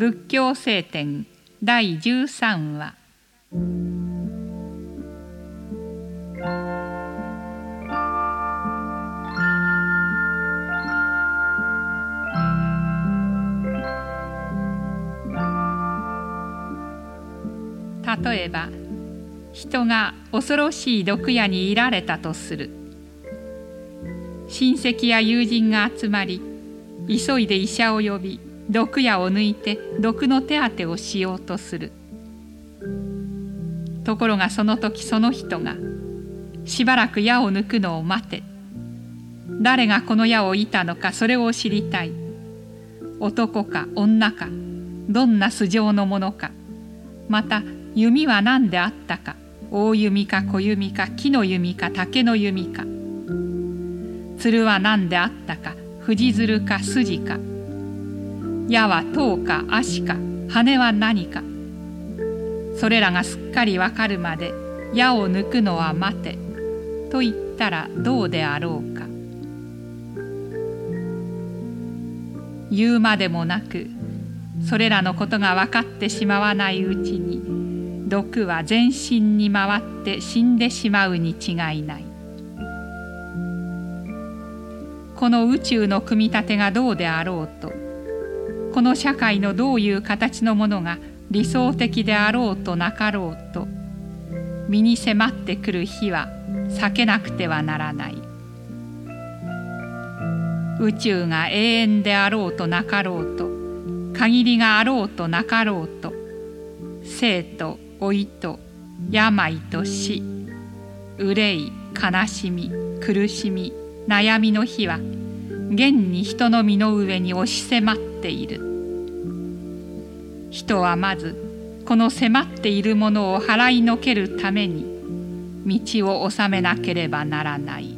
仏教聖典第13話。例えば人が恐ろしい毒矢にいられたとする。親戚や友人が集まり急いで医者を呼び毒矢を抜いて毒の手当てをしようとする。ところがその時その人がしばらく矢を抜くのを待て。誰がこの矢を射たのかそれを知りたい。男か女かどんな素性のものか。また弓は何であったか。大弓か小弓か木の弓か竹の弓か。鶴は何であったか。藤鶴か筋か。矢は塔か足か羽は何か。それらがすっかりわかるまで矢を抜くのは待てと言ったらどうであろうか。言うまでもなくそれらのことが分かってしまわないうちに毒は全身に回って死んでしまうに違いない。この宇宙の組み立てがどうであろうとこの社会のどういう形のものが理想的であろうとなかろうと身に迫ってくる日は避けなくてはならない。宇宙が永遠であろうとなかろうと限りがあろうとなかろうと生と老いと病と死憂い悲しみ苦しみ悩みの日は現に人の身の上に押し迫っている人はまずこの迫っているものを払いのけるために道を治めなければならない。